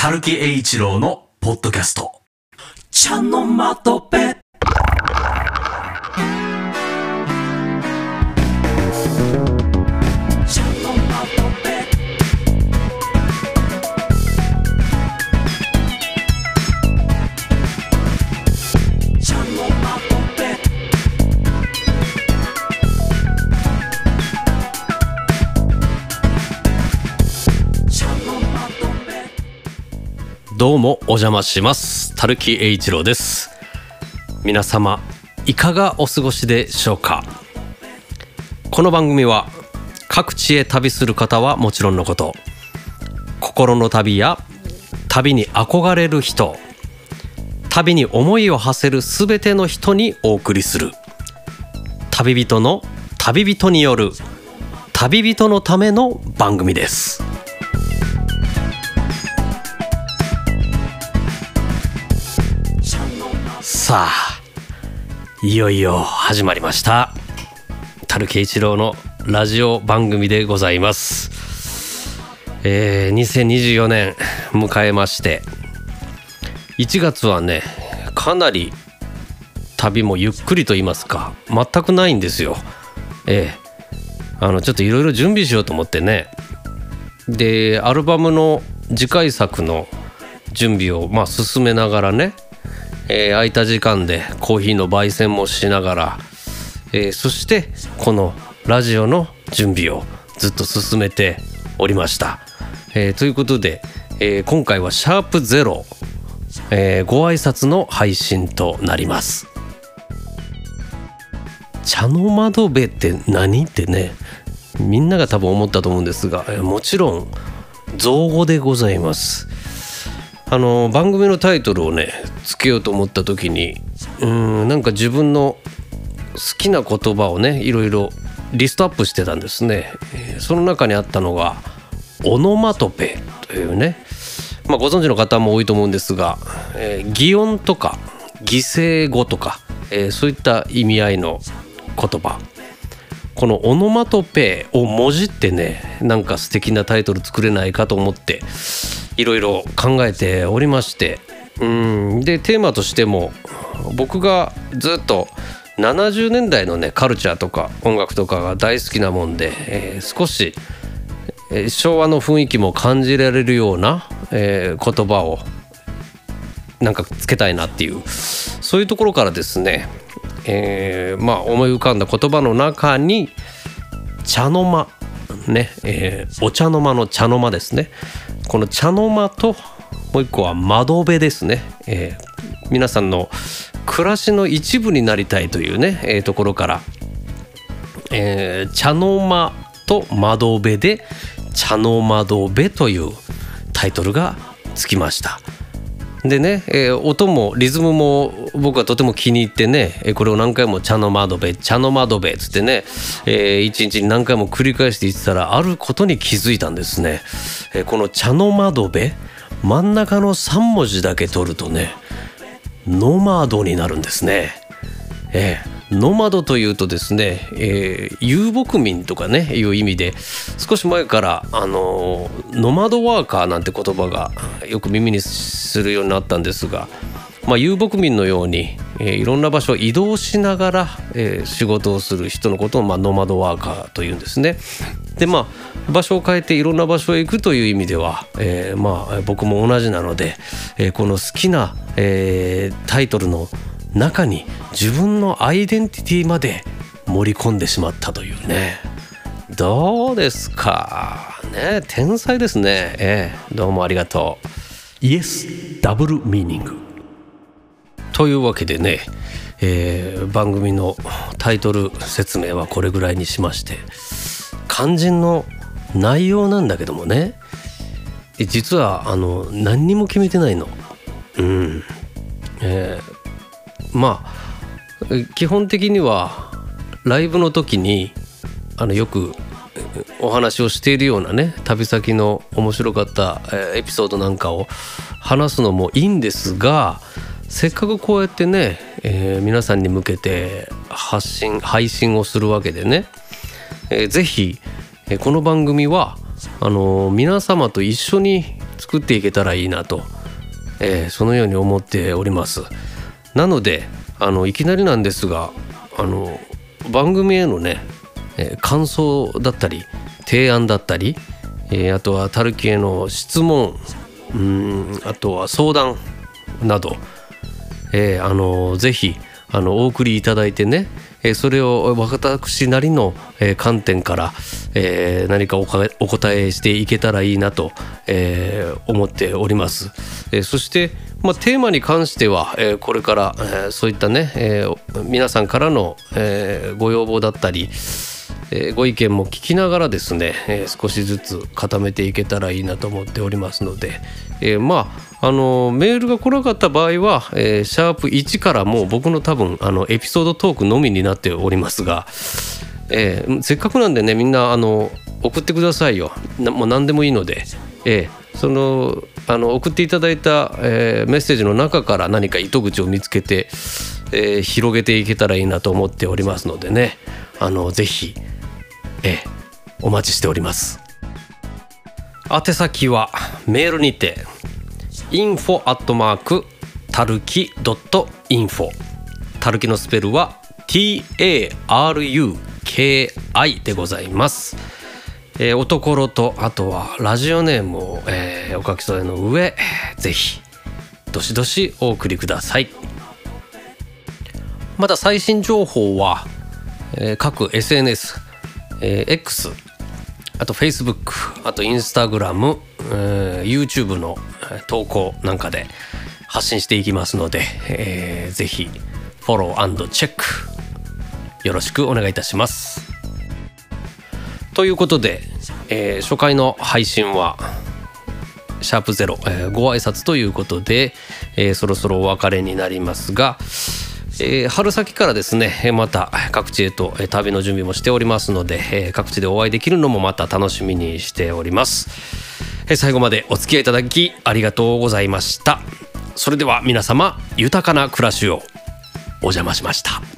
たるき栄一郎のポッドキャスト。茶のまとぺ。どうもお邪魔します。たるき栄一郎です。皆様、いかがお過ごしでしょうか？この番組は、各地へ旅する方はもちろんのこと、心の旅や旅に憧れる人、旅に思いを馳せるすべての人にお送りする、旅人の旅人による旅人のための番組です。さあいよいよ始まりました。樽慶一郎のラジオ番組でございます。えー、2024年迎えまして1月はねかなり旅もゆっくりと言いますか全くないんですよ。ええ。あのちょっといろいろ準備しようと思ってね。でアルバムの次回作の準備をまあ進めながらねえー空いた時間でコーヒーの焙煎もしながら、えーそしてこのラジオの準備をずっと進めておりました。えーということで、えー今回はシャープゼロ、えーご挨拶の配信となります。茶の窓辺って何ってねみんなが多分思ったと思うんですがもちろん造語でございます。あの番組のタイトルをねつけようと思った時にうんなんか自分の好きな言葉をねいろいろリストアップしてたんですね、その中にあったのがオノマトペというね、まあ、ご存知の方も多いと思うんですが、えー擬音とか擬声語とか、えーそういった意味合いの言葉。このオノマトペをもじってねなんか素敵なタイトル作れないかと思っていろいろ考えておりましてうん。でテーマとしても僕がずっと70年代のねカルチャーとか音楽とかが大好きなもんで、えー少し、えー昭和の雰囲気も感じられるような、えー言葉をなんかつけたいなっていうそういうところからですね、えーまあ思い浮かんだ言葉の中に茶の間ね、えお茶の間の茶の間ですね。この茶の間ともう一個は窓辺ですね、えー皆さんの暮らしの一部になりたいというね、えーところから、えー茶の間と窓辺で茶の窓辺というタイトルがつきました。でね、えー音もリズムも僕はとても気に入ってねえーこれを何回も「茶の窓辺茶の窓辺」っつってね、えー一日に何回も繰り返して言ってたらあることに気づいたんですね。えーこの「茶の窓辺」真ん中の3文字だけ取るとねノマドになるんですね。ええノマドというとですね、えー遊牧民とかねいう意味で少し前からあのーノマドワーカーなんて言葉がよく耳にするようになったんですが、まあ、遊牧民のように、えーいろんな場所を移動しながら、えー仕事をする人のことを、まあ、ノマドワーカーというんですね。でまあ場所を変えていろんな場所へ行くという意味では、えーまあ僕も同じなので、えーこの好きな、えータイトルの中に自分のアイデンティティまで盛り込んでしまったというね。どうですか？ね天才ですね。ええどうもありがとう。イエスダブルミーニング。というわけでね、えー番組のタイトル説明はこれぐらいにしまして肝心の内容なんだけどもね実はあの何にも決めてないの。うんえーまあ基本的にはライブの時にあのよくお話をしているようなね旅先の面白かったえエピソードなんかを話すのもいいんですがせっかくこうやってね、えー皆さんに向けて発信配信をするわけでね、えーぜひ、えーこの番組はあのー皆様と一緒に作っていけたらいいなと、えー、そのように思っております。なのであのいきなりなんですがあの番組へのね、えー、感想だったり提案だったり、えー、あとはタルキへの質問うんあとは相談など、えー、あのぜひあのお送りいただいてね、えー、それを私なりの、えー、観点から、えー、何かお答えしていけたらいいなと、えー、思っております。えー、そして、まあ、テーマに関しては、えー、これから、えー、そういったね、えー、皆さんからの、えー、ご要望だったり、えー、ご意見も聞きながらですね、えー、少しずつ固めていけたらいいなと思っておりますので、えー、まああのメールが来なかった場合は、え、シャープ1からもう僕の多分あのエピソードトークのみになっておりますが、え、せっかくなんでねみんなあの送ってくださいよ。もう何でもいいので、え、そのあの送っていただいた、え、メッセージの中から何か糸口を見つけて、え、広げていけたらいいなと思っておりますのでねあのぜひええ、お待ちしております。宛先はメールにて info アットマークたるき .info たるきのスペルは TARUKI でございます、えー、おところとあとはラジオネームを、えー、お書き添えの上ぜひどしどしお送りください。また最新情報は、えー、各 SNS えー、X あと Facebook あと Instagram、えー、YouTube の投稿なんかで発信していきますので、えー、ぜひフォローチェックよろしくお願いいたします。ということで、えー、初回の配信はシャープゼロ、えー、ご挨拶ということで、えー、そろそろお別れになりますが、えー、春先からですねまた各地へと旅の準備もしておりますので、えー、各地でお会いできるのもまた楽しみにしております、えー、最後までお付き合いいただきありがとうございました。それでは皆様豊かな暮らしをお邪魔しました。